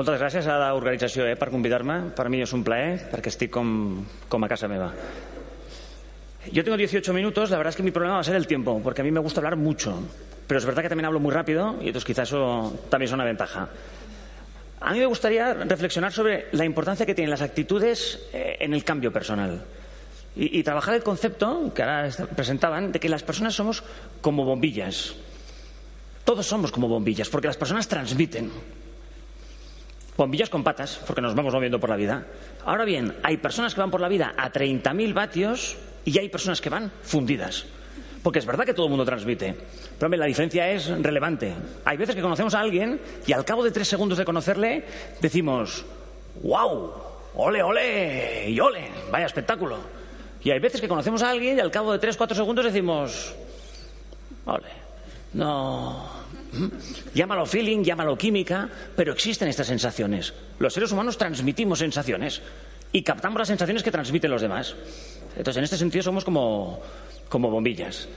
moltes gràcies a l'organització eh, per convidar-me. Per mi és un plaer, perquè estic com, com a casa meva. Yo tengo 18 minutos, la verdad es que mi problema va a ser el tiempo, porque a mí me gusta hablar mucho. Pero es verdad que también hablo muy rápido y entonces quizás eso también es una ventaja. A mí me gustaría reflexionar sobre la importancia que tienen las actitudes eh, en el cambio personal. Y, y trabajar el concepto que ahora presentaban de que las personas somos como bombillas. Todos somos como bombillas, porque las personas transmiten. Bombillas con patas, porque nos vamos moviendo por la vida. Ahora bien, hay personas que van por la vida a 30.000 vatios y hay personas que van fundidas. Porque es verdad que todo el mundo transmite. Pero hombre, la diferencia es relevante. Hay veces que conocemos a alguien y al cabo de tres segundos de conocerle decimos, ¡Wow! ¡Ole, ole! ¡Y ole! ¡Vaya espectáculo! Y hay veces que conocemos a alguien y al cabo de tres, cuatro segundos decimos, ¡Ole! No. ¿Mm? Llámalo feeling, llámalo química, pero existen estas sensaciones. Los seres humanos transmitimos sensaciones y captamos las sensaciones que transmiten los demás. Entonces, en este sentido, somos como, como bombillas.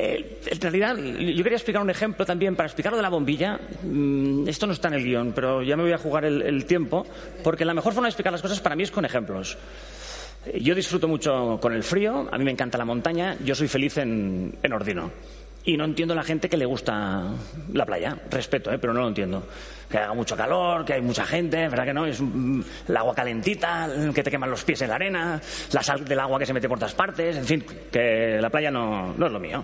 En realidad, yo quería explicar un ejemplo también para explicar lo de la bombilla. Mm, Esto no está en el guion, pero ya me voy a jugar el, tiempo, porque la mejor forma de explicar las cosas para mí es con ejemplos. Yo disfruto mucho con el frío, a mí me encanta la montaña, yo soy feliz en, en Ordino. Y no entiendo la gente que le gusta la playa. Respeto, ¿eh? pero no lo entiendo. Que haga mucho calor, que hay mucha gente, ¿verdad que no? Es mm, el agua calentita, que te queman los pies en la arena, la sal del agua que se mete por todas partes, en fin, que la playa no, no es lo mío.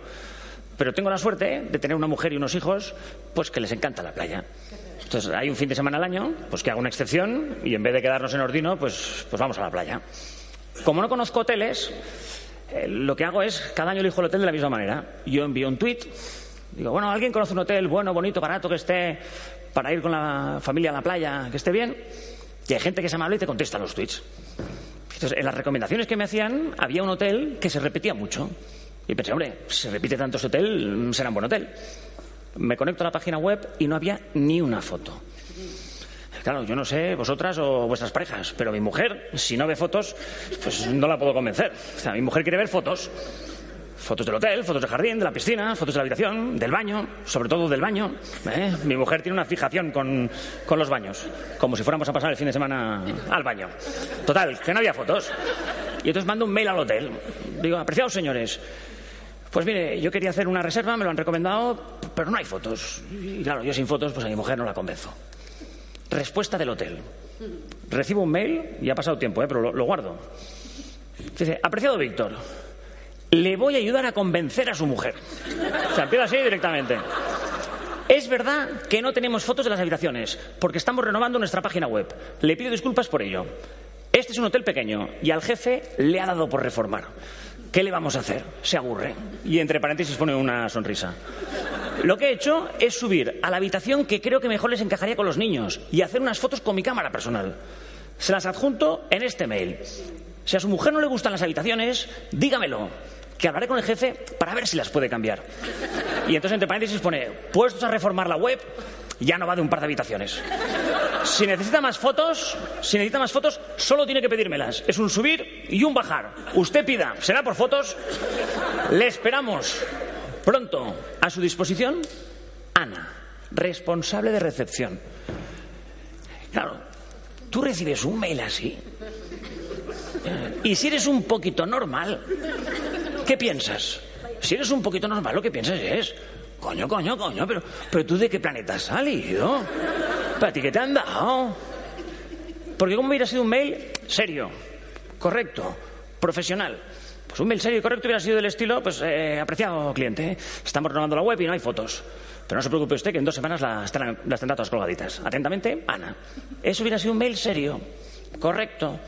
Pero tengo la suerte de tener una mujer y unos hijos, pues que les encanta la playa. Entonces hay un fin de semana al año, pues que hago una excepción y en vez de quedarnos en Ordino, pues, pues vamos a la playa. Como no conozco hoteles, eh, lo que hago es, cada año elijo el hotel de la misma manera. Yo envío un tweet, digo, bueno, ¿alguien conoce un hotel bueno, bonito, barato, que esté para ir con la familia a la playa, que esté bien? Y hay gente que se amable y te contesta los tweets. Entonces, en las recomendaciones que me hacían, había un hotel que se repetía mucho. Y pensé, hombre, se repite tanto ese hotel, será un buen hotel. Me conecto a la página web y no había ni una foto. Claro, yo no sé vosotras o vuestras parejas, pero mi mujer, si no ve fotos, pues no la puedo convencer. O sea, mi mujer quiere ver fotos. Fotos del hotel, fotos del jardín, de la piscina, fotos de la habitación, del baño, sobre todo del baño. ¿eh? Mi mujer tiene una fijación con, con los baños, como si fuéramos a pasar el fin de semana al baño. Total, que no había fotos. Y entonces mando un mail al hotel. Digo, apreciados señores, pues mire, yo quería hacer una reserva, me lo han recomendado, pero no hay fotos. Y claro, yo sin fotos, pues a mi mujer no la convenzo. Respuesta del hotel. Recibo un mail, y ha pasado tiempo, ¿eh? pero lo, lo guardo. Dice, apreciado Víctor, le voy a ayudar a convencer a su mujer. O sea, empieza así directamente. Es verdad que no tenemos fotos de las habitaciones, porque estamos renovando nuestra página web. Le pido disculpas por ello. Este es un hotel pequeño y al jefe le ha dado por reformar. ¿Qué le vamos a hacer? Se aburre. Y entre paréntesis pone una sonrisa. Lo que he hecho es subir a la habitación que creo que mejor les encajaría con los niños y hacer unas fotos con mi cámara personal. Se las adjunto en este mail. Si a su mujer no le gustan las habitaciones, dígamelo, que hablaré con el jefe para ver si las puede cambiar. Y entonces entre paréntesis pone, puestos a reformar la web, ya no va de un par de habitaciones. Si necesita más fotos, si necesita más fotos, solo tiene que pedírmelas. Es un subir y un bajar. Usted pida, será por fotos. Le esperamos pronto a su disposición. Ana, responsable de recepción. Claro, tú recibes un mail así. Y si eres un poquito normal, ¿qué piensas? Si eres un poquito normal, lo que piensas es, coño, coño, coño, pero, pero tú de qué planeta has salido? ¿Para ti qué te han dado? Porque como hubiera sido un mail serio, correcto, profesional. Pues un mail serio y correcto hubiera sido del estilo, pues, eh, apreciado cliente, ¿eh? estamos renovando la web y no hay fotos. Pero no se preocupe usted que en dos semanas las, tendrán- las tendrá todas colgaditas. Atentamente, Ana. Eso hubiera sido un mail serio, correcto,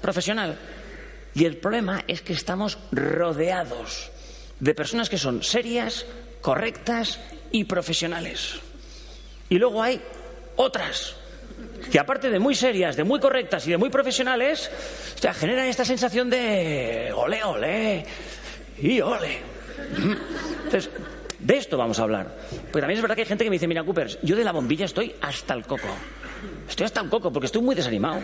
profesional. Y el problema es que estamos rodeados de personas que son serias, correctas y profesionales. Y luego hay otras que aparte de muy serias, de muy correctas y de muy profesionales, o sea, generan esta sensación de ole, ole y ole. Entonces, de esto vamos a hablar. Porque también es verdad que hay gente que me dice, mira, Coopers, yo de la bombilla estoy hasta el coco. Estoy hasta el coco porque estoy muy desanimado.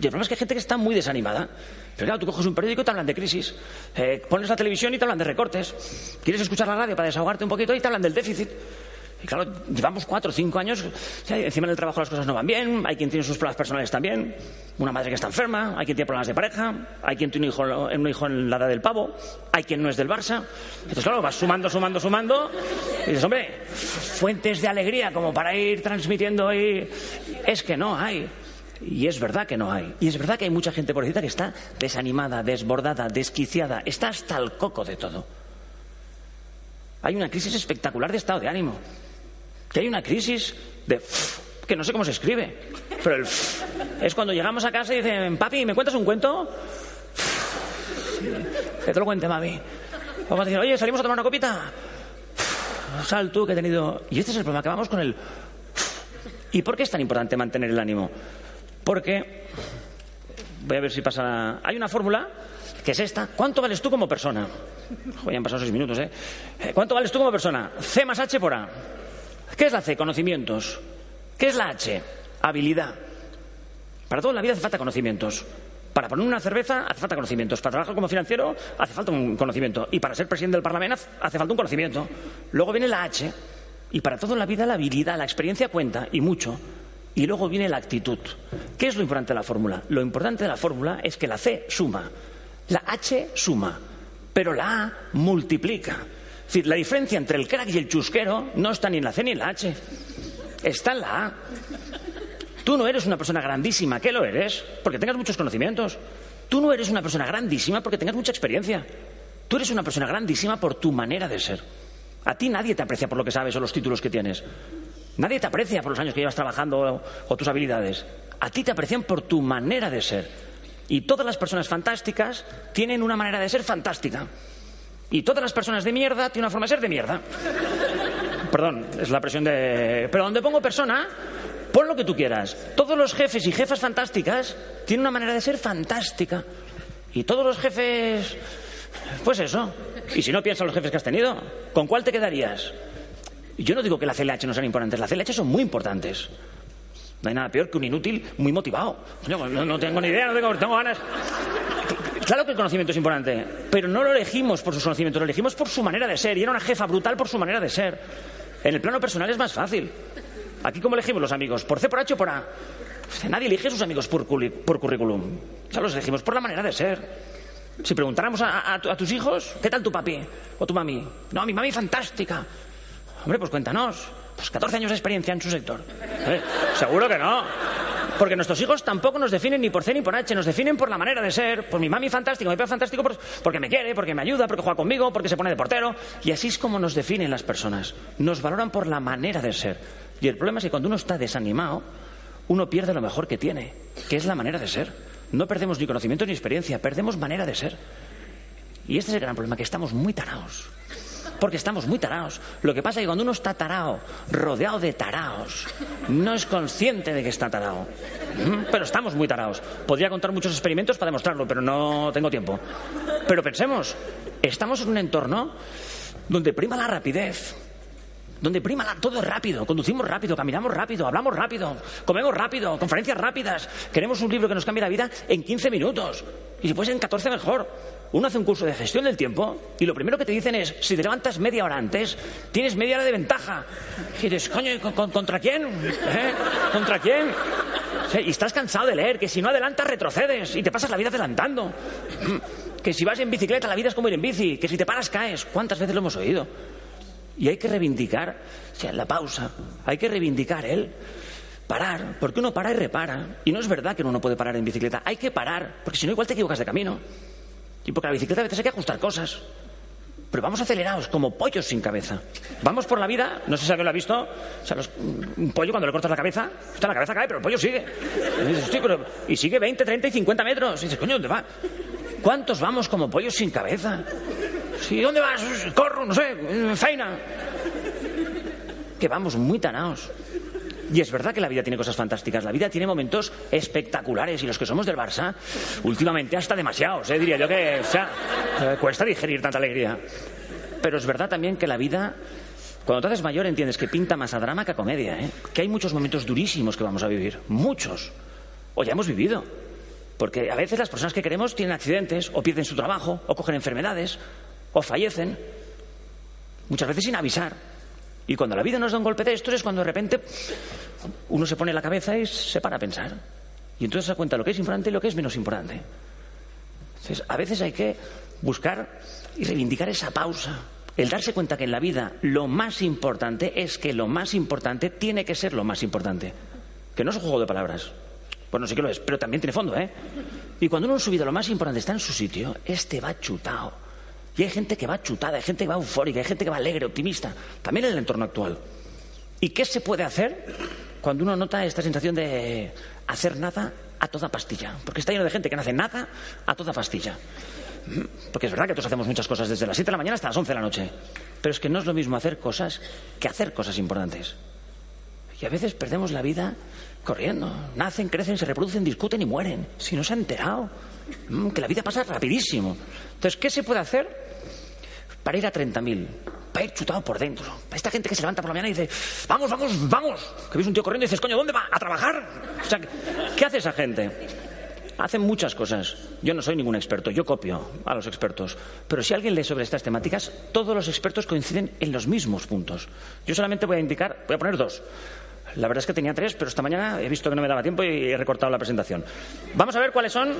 Y el problema es que hay gente que está muy desanimada. Pero claro, tú coges un periódico y te hablan de crisis. Eh, pones la televisión y te hablan de recortes. Quieres escuchar la radio para desahogarte un poquito y te hablan del déficit. Y claro, llevamos cuatro o cinco años, encima del trabajo las cosas no van bien, hay quien tiene sus problemas personales también, una madre que está enferma, hay quien tiene problemas de pareja, hay quien tiene un hijo, un hijo en la edad del pavo, hay quien no es del Barça. Entonces, claro, vas sumando, sumando, sumando, y dices, hombre, fuentes de alegría como para ir transmitiendo y... Es que no hay. Y es verdad que no hay. Y es verdad que hay mucha gente, por que está desanimada, desbordada, desquiciada, está hasta el coco de todo. Hay una crisis espectacular de estado de ánimo. Que hay una crisis de que no sé cómo se escribe. Pero el es cuando llegamos a casa y dicen, papi, ¿me cuentas un cuento? Que te lo cuente, mami. Vamos a decir, oye, salimos a tomar una copita. Sal tú que he tenido. Y este es el problema, que vamos con el. ¿Y por qué es tan importante mantener el ánimo? Porque, voy a ver si pasa. Hay una fórmula que es esta. ¿Cuánto vales tú como persona? Joder, han pasado seis minutos, ¿eh? ¿eh? ¿Cuánto vales tú como persona? C más H por A. ¿Qué es la C? Conocimientos. ¿Qué es la H? Habilidad. Para toda la vida hace falta conocimientos. Para poner una cerveza hace falta conocimientos. Para trabajar como financiero hace falta un conocimiento. Y para ser presidente del Parlamento hace falta un conocimiento. Luego viene la H. Y para toda la vida la habilidad, la experiencia cuenta, y mucho. Y luego viene la actitud. ¿Qué es lo importante de la fórmula? Lo importante de la fórmula es que la C suma, la H suma, pero la A multiplica. La diferencia entre el crack y el chusquero no está ni en la C ni en la H, está en la A. Tú no eres una persona grandísima, ¿qué lo eres? Porque tengas muchos conocimientos. Tú no eres una persona grandísima porque tengas mucha experiencia. Tú eres una persona grandísima por tu manera de ser. A ti nadie te aprecia por lo que sabes o los títulos que tienes. Nadie te aprecia por los años que llevas trabajando o, tus habilidades. A ti te aprecian por tu manera de ser. Y todas las personas fantásticas tienen una manera de ser fantástica. Y todas las personas de mierda tienen una forma de ser de mierda. Perdón, es la presión de... Pero donde pongo persona, pon lo que tú quieras. Todos los jefes y jefas fantásticas tienen una manera de ser fantástica. Y todos los jefes... Pues eso. Y si no piensas los jefes que has tenido, ¿con cuál te quedarías? Yo no digo que la CLH no sean importantes, las CLH son muy importantes. No hay nada peor que un inútil muy motivado. No, tengo ni idea, no tengo ganas. Claro que el conocimiento es importante, pero no lo elegimos por sus conocimientos, lo elegimos por su manera de ser. Y era una jefa brutal por su manera de ser. En el plano personal es más fácil. Aquí, ¿cómo elegimos los amigos? ¿Por C, por H o por A? Nadie elige a sus amigos por, por currículum. Ya los elegimos por la manera de ser. Si preguntáramos a, tus hijos, ¿qué tal tu papi o tu mami? No, mi mami fantástica. Hombre, pues cuéntanos. Pues 14 años de experiencia en su sector. ¿Eh? Seguro que no. Porque nuestros hijos tampoco nos definen ni por C ni por H, nos definen por la manera de ser, por mi mami fantástico, mi papá fantástico, porque me quiere, porque me ayuda, porque juega conmigo, porque se pone de portero. Y así es como nos definen las personas. Nos valoran por la manera de ser. Y el problema es que cuando uno está desanimado, uno pierde lo mejor que tiene, que es la manera de ser. No perdemos ni conocimiento ni experiencia, perdemos manera de ser. Y este es el gran problema, que estamos muy tarados porque estamos muy tarados. Lo que pasa es que cuando uno está tarao, rodeado de taraos, no es consciente de que está tarao. Pero estamos muy tarados. Podría contar muchos experimentos para demostrarlo, pero no tengo tiempo. Pero pensemos, estamos en un entorno donde prima la rapidez, donde prima todo rápido, conducimos rápido, caminamos rápido, hablamos rápido, comemos rápido, conferencias rápidas, queremos un libro que nos cambie la vida en 15 minutos y si puede en 14 mejor. Uno hace un curso de gestión del tiempo y lo primero que te dicen es, si te levantas media hora antes, tienes media hora de ventaja. Y dices, coño, ¿contra quién? ¿Eh? ¿Contra quién? y estás cansado de leer, que si no adelantas retrocedes y te pasas la vida adelantando. Que si vas en bicicleta la vida es como ir en bici, que si te paras caes. ¿Cuántas veces lo hemos oído? Y hay que reivindicar, o sea, la pausa, hay que reivindicar él. Parar, porque uno para y repara. Y no es verdad que uno no puede parar en bicicleta, hay que parar, porque si no igual te equivocas de camino. Y porque la bicicleta a veces hay que ajustar cosas. Pero vamos acelerados, como pollos sin cabeza. Vamos por la vida, no sé si alguien lo ha visto, o sea, un pollo cuando le cortas la cabeza, la cabeza cae, pero el pollo sigue. Y, sigue 20, 30 y 50 metros. Y dices, coño, ¿dónde va? ¿Cuántos vamos como pollos sin cabeza? ¿Sí, ¿Dónde vas? Corro, no sé, feina. Que vamos muy tanaos. Y es verdad que la vida tiene cosas fantásticas, la vida tiene momentos espectaculares y los que somos del Barça, últimamente hasta demasiados, ¿eh? diría yo que o sea, eh, cuesta digerir tanta alegría. Pero es verdad también que la vida, cuando te haces mayor entiendes que pinta más a drama que a comedia, ¿eh? que hay muchos momentos durísimos que vamos a vivir, muchos, o ya hemos vivido. Porque a veces las personas que queremos tienen accidentes, o pierden su trabajo, o cogen enfermedades, o fallecen, muchas veces sin avisar. Y cuando la vida nos da un golpe de estos es cuando de repente uno se pone la cabeza y se para a pensar. Y entonces se da cuenta lo que es importante y lo que es menos importante. Entonces, a veces hay que buscar y reivindicar esa pausa. El darse cuenta que en la vida lo más importante es que lo más importante tiene que ser lo más importante. Que no es un juego de palabras. Bueno, sí que lo es, pero también tiene fondo, ¿eh? Y cuando uno en su vida lo más importante está en su sitio, este va chutado. Y hay gente que va chutada, hay gente que va eufórica, hay gente que va alegre, optimista. También en el entorno actual. ¿Y qué se puede hacer cuando uno nota esta sensación de hacer nada a toda pastilla? Porque está lleno de gente que no hace nada a toda pastilla. Porque es verdad que todos hacemos muchas cosas desde las 7 de la mañana hasta las 11 de la noche. Pero es que no es lo mismo hacer cosas que hacer cosas importantes. Y a veces perdemos la vida corriendo. Nacen, crecen, se reproducen, discuten y mueren. Si no se ha enterado. Mm, que la vida pasa rapidísimo. Entonces, ¿qué se puede hacer para ir a 30.000? Para ir chutado por dentro. Para esta gente que se levanta por la mañana y dice, vamos, vamos, vamos. Que ves un tío corriendo y dices, coño, ¿dónde va? ¿A trabajar? O sea, ¿qué hace esa gente? Hacen muchas cosas. Yo no soy ningún experto, yo copio a los expertos. Pero si alguien lee sobre estas temáticas, todos los expertos coinciden en los mismos puntos. Yo solamente voy a indicar, voy a poner dos. La verdad es que tenía tres, pero esta mañana he visto que no me daba tiempo y he recortado la presentación. Vamos a ver cuáles son.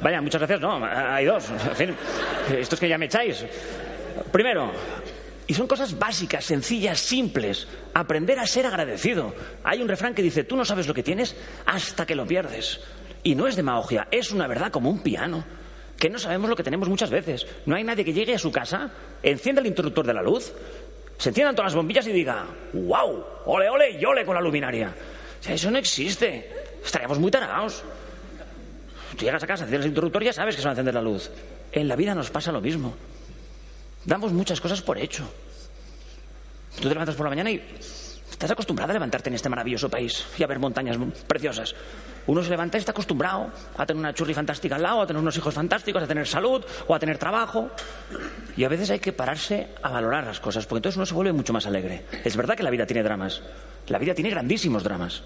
Vaya, muchas gracias. No, hay dos. En fin, esto es que ya me echáis. Primero, y son cosas básicas, sencillas, simples. Aprender a ser agradecido. Hay un refrán que dice, tú no sabes lo que tienes hasta que lo pierdes. Y no es demagogia, es una verdad como un piano. Que no sabemos lo que tenemos muchas veces. No hay nadie que llegue a su casa, encienda el interruptor de la luz se enciendan todas las bombillas y diga, wow, ole, ole y ole con la luminaria. O sea, eso no existe. Estaríamos muy tarados. Tú llegas a casa, enciendes el interruptor y ya sabes que se va a encender la luz. En la vida nos pasa lo mismo. Damos muchas cosas por hecho. Tú te levantas por la mañana y estás acostumbrado a levantarte en este maravilloso país y a ver montañas preciosas. Uno se levanta y está acostumbrado a tener una churri fantástica al lado, a tener unos hijos fantásticos, a tener salud o a tener trabajo. Y a veces hay que pararse a valorar las cosas, porque entonces uno se vuelve mucho más alegre. Es verdad que la vida tiene dramas. La vida tiene grandísimos dramas.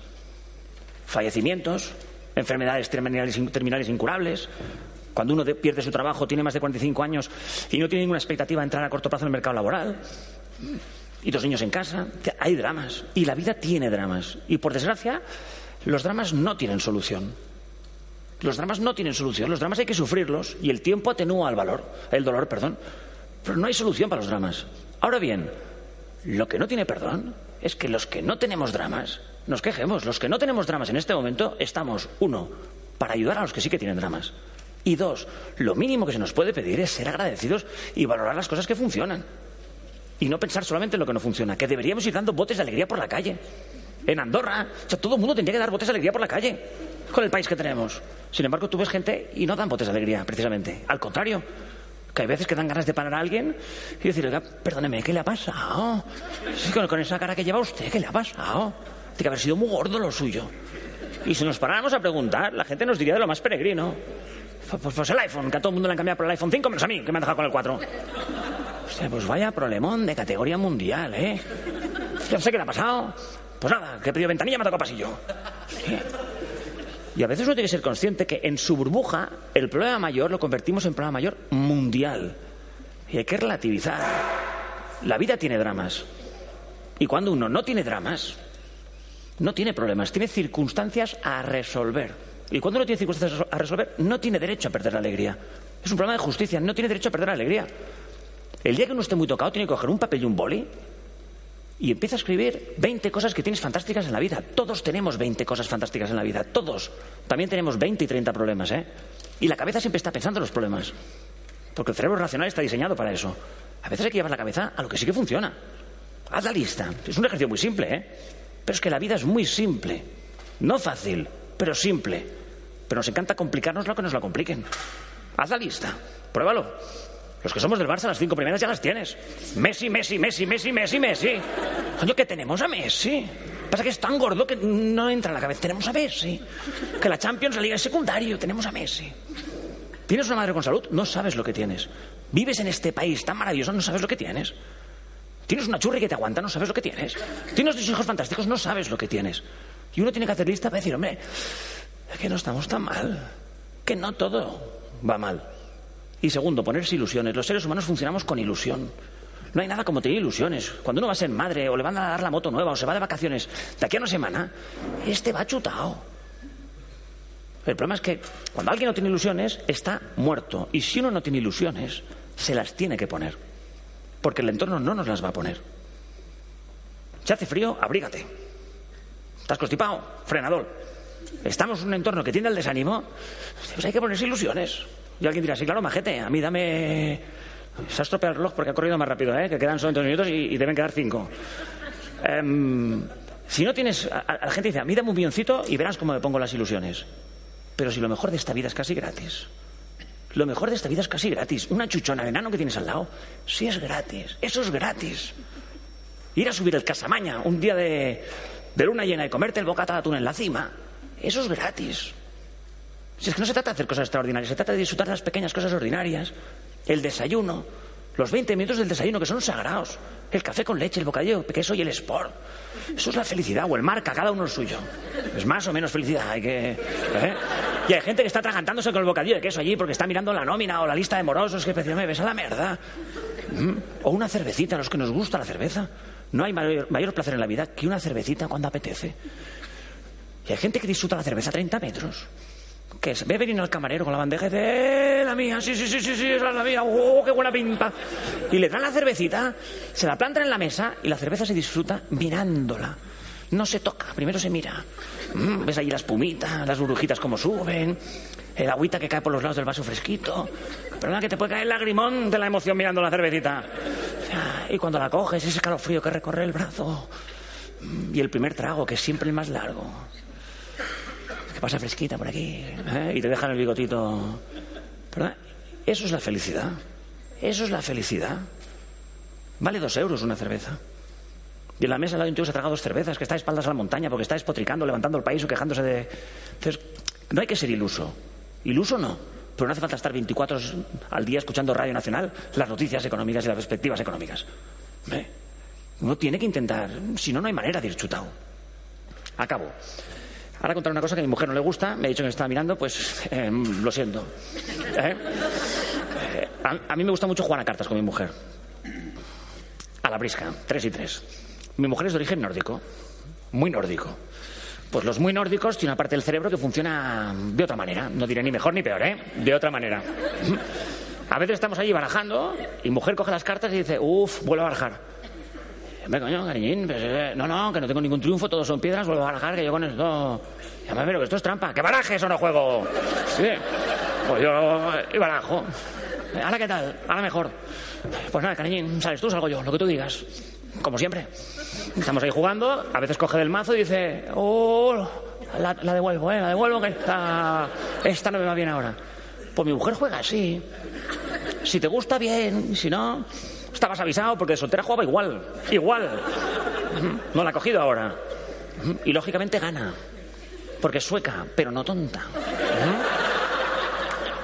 Fallecimientos, enfermedades terminales, incurables. Cuando uno pierde su trabajo, tiene más de 45 años y no tiene ninguna expectativa de entrar a corto plazo en el mercado laboral y dos niños en casa. Hay dramas. Y la vida tiene dramas. Y por desgracia, los dramas no tienen solución. Los dramas no tienen solución. Los dramas hay que sufrirlos y el tiempo atenúa el valor, el dolor, perdón. Pero no hay solución para los dramas. Ahora bien, lo que no tiene perdón es que los que no tenemos dramas nos quejemos. Los que no tenemos dramas en este momento estamos, uno, para ayudar a los que sí que tienen dramas. Y dos, lo mínimo que se nos puede pedir es ser agradecidos y valorar las cosas que funcionan. Y no pensar solamente en lo que no funciona, que deberíamos ir dando botes de alegría por la calle en Andorra. O sea, todo el mundo tendría que dar botes de alegría por la calle con el país que tenemos. Sin embargo, tú ves gente y no dan botes de alegría, precisamente. Al contrario, que hay veces que dan ganas de parar a alguien y decir, oiga, perdóneme, ¿qué le ha pasado? con, esa cara que lleva usted, ¿qué le ha pasado? Tiene que haber sido muy gordo lo suyo. Y si nos paráramos a preguntar, la gente nos diría de lo más peregrino. Pues, pues, el iPhone, que a todo el mundo le han cambiado por el iPhone 5, menos a mí, que me han dejado con el 4. Pues vaya problemón de categoría mundial, ¿eh? Ya sé qué le ha pasado. Pues nada, que pedido ventanilla me ha tocado pasillo. Y a veces uno tiene que ser consciente que en su burbuja el problema mayor lo convertimos en problema mayor mundial. Y hay que relativizar. La vida tiene dramas. Y cuando uno no tiene dramas, no tiene problemas, tiene circunstancias a resolver. Y cuando uno tiene circunstancias a resolver, no tiene derecho a perder la alegría. Es un problema de justicia, no tiene derecho a perder la alegría. El día que uno esté muy tocado, tiene que coger un papel y un boli y empieza a escribir 20 cosas que tienes fantásticas en la vida. Todos tenemos 20 cosas fantásticas en la vida, todos. También tenemos 20 y 30 problemas, ¿eh? Y la cabeza siempre está pensando en los problemas. Porque el cerebro racional está diseñado para eso. A veces hay que llevar la cabeza a lo que sí que funciona. Haz la lista. Es un ejercicio muy simple, ¿eh? Pero es que la vida es muy simple. No fácil, pero simple. Pero nos encanta complicarnos lo que nos la compliquen. Haz la lista. Pruébalo. Los que somos del Barça, las cinco primeras ya las tienes. Messi, Messi, Messi, Messi, Messi, Messi. Coño, que tenemos a Messi. Pasa que es tan gordo que no entra en la cabeza. Tenemos a Messi. Que la Champions, la Liga es secundario. Tenemos a Messi. ¿Tienes una madre con salud? No sabes lo que tienes. Vives en este país tan maravilloso, no sabes lo que tienes. Tienes una churri que te aguanta, no sabes lo que tienes. Tienes dos hijos fantásticos, no sabes lo que tienes. Y uno tiene que hacer lista para decir, hombre, que no estamos tan mal. Que no todo va mal. Y segundo, ponerse ilusiones. Los seres humanos funcionamos con ilusión. No hay nada como tener ilusiones. Cuando uno va a ser madre o le van a dar la moto nueva o se va de vacaciones de aquí a una semana, este va chutado. El problema es que cuando alguien no tiene ilusiones, está muerto. Y si uno no tiene ilusiones, se las tiene que poner. Porque el entorno no nos las va a poner. Si hace frío, abrígate. ¿Estás constipado? Frenador. Estamos en un entorno que tiene el desánimo, pues hay que ponerse ilusiones. Y alguien dirá, sí, claro, majete, a mí dame... Se ha estropeado el reloj porque ha corrido más rápido, ¿eh? que quedan solo dos minutos y, deben quedar cinco. Em, si no tienes... La gente dice, a mí dame un milloncito y verás cómo me pongo las ilusiones. Pero si lo mejor de esta vida es casi gratis. Lo mejor de esta vida es casi gratis. Una chuchona de enano que tienes al lado, sí es gratis. Eso es gratis. Ir a subir el Casamaña un día de, de luna llena y comerte el bocata de atún en la cima, eso es gratis. Si es que no se trata de hacer cosas extraordinarias, se trata de disfrutar las pequeñas cosas ordinarias. El desayuno, los 20 minutos del desayuno que son sagrados. El café con leche, el bocadillo que queso y el sport. Eso es la felicidad, o el marca, cada uno el suyo. Es más o menos felicidad, hay que... ¿eh? Y hay gente que está atragantándose con el bocadillo de queso allí porque está mirando la nómina o la lista de morosos que me ves a la mierda. ¿Mm? O una cervecita, a los que nos gusta la cerveza. No hay mayor, mayor placer en la vida que una cervecita cuando apetece. Y hay gente que disfruta la cerveza a 30 metros. Que ve venir al camarero con la bandeja y dice, ¡eh, la mía! Sí, sí, sí, sí, sí, es la mía. ¡Oh, qué buena pinta! Y le dan la cervecita, se la plantan en la mesa y la cerveza se disfruta mirándola. No se toca, primero se mira. Mm, ves ahí la espumita, las burbujitas como suben, el agüita que cae por los lados del vaso fresquito. Perdona que te puede caer el lagrimón de la emoción mirando la cervecita. Y cuando la coges, ese calofrío que recorre el brazo. Mm, y el primer trago, que es siempre el más largo pasa fresquita por aquí, ¿eh? y te dejan el bigotito. Eso es la felicidad. Eso es la felicidad. Vale dos euros una cerveza. Y en la mesa hay un tío que se ha tragado dos cervezas, que está de espaldas a la montaña porque está despotricando, levantando el país o quejándose de. Entonces, no hay que ser iluso. Iluso no. Pero no hace falta estar 24 horas al día escuchando Radio Nacional las noticias económicas y las perspectivas económicas. ¿Eh? Uno tiene que intentar. Si no, no hay manera de ir chutado. Acabo. Ahora contar una cosa que a mi mujer no le gusta, me ha dicho que me estaba mirando, pues em, lo siento. ¿Eh? Eh, a, mí me gusta mucho jugar a cartas con mi mujer. A la brisca, tres y tres. Mi mujer es de origen nórdico, muy nórdico. Pues los muy nórdicos tienen una parte del cerebro que funciona de otra manera. No diré ni mejor ni peor, ¿eh? De otra manera. A veces estamos allí barajando y mujer coge las cartas y dice, uff, vuelvo a barajar. Venga, coño, cariñín, pues, eh, no, no, que no tengo ningún triunfo, todos son piedras, vuelvo a barajar, que yo con esto... Llama, pero que esto es trampa. ¡Que barajes o no juego! Sí, pues yo y barajo. Ahora, ¿qué tal? Ahora mejor. Pues nada, cariñín, sales tú, salgo yo, lo que tú digas. Como siempre. Estamos ahí jugando, a veces coge del mazo y dice, oh, la, devuelvo, eh, la devuelvo, que esta, esta no me va bien ahora. Pues mi mujer juega así. Si te gusta, bien, si no, Estabas avisado porque de soltera jugaba igual, igual. No la ha cogido ahora. Y lógicamente gana. Porque es sueca, pero no tonta.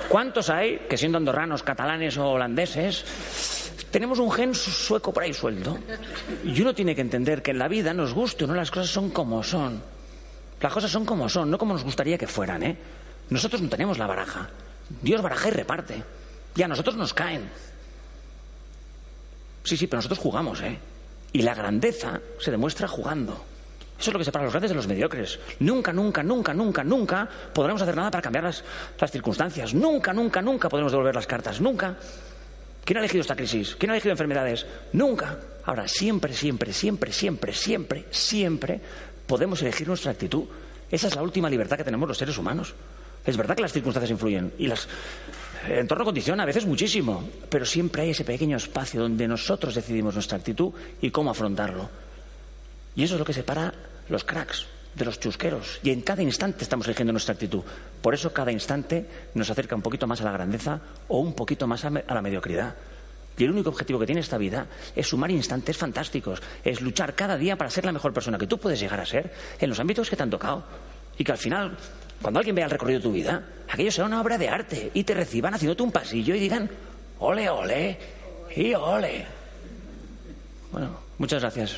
¿Cuántos hay que siendo andorranos, catalanes o holandeses, tenemos un gen sueco por ahí suelto? Y uno tiene que entender que en la vida, nos guste o no, las cosas son como son. Las cosas son como son, no como nos gustaría que fueran, ¿eh? Nosotros no tenemos la baraja. Dios baraja y reparte. Y a nosotros nos caen. Sí, sí, pero nosotros jugamos, ¿eh? Y la grandeza se demuestra jugando. Eso es lo que separa a los grandes de los mediocres. Nunca, nunca, nunca, nunca, nunca podremos hacer nada para cambiar las, las circunstancias. Nunca, nunca, nunca podremos devolver las cartas. Nunca. ¿Quién ha elegido esta crisis? ¿Quién ha elegido enfermedades? Nunca. Ahora, siempre, siempre, siempre, siempre, siempre, siempre podemos elegir nuestra actitud. Esa es la última libertad que tenemos los seres humanos. Es verdad que las circunstancias influyen y las, el entorno condiciona a veces muchísimo, pero siempre hay ese pequeño espacio donde nosotros decidimos nuestra actitud y cómo afrontarlo. Y eso es lo que separa los cracks de los chusqueros. Y en cada instante estamos eligiendo nuestra actitud. Por eso cada instante nos acerca un poquito más a la grandeza o un poquito más a la mediocridad. Y el único objetivo que tiene esta vida es sumar instantes fantásticos, es luchar cada día para ser la mejor persona que tú puedes llegar a ser en los ámbitos que te han tocado. Y que al final cuando alguien vea el recorrido de tu vida, aquello será una obra de arte y te reciban haciéndote un pasillo y digan, ole, ole y ole. Bueno, muchas gracias.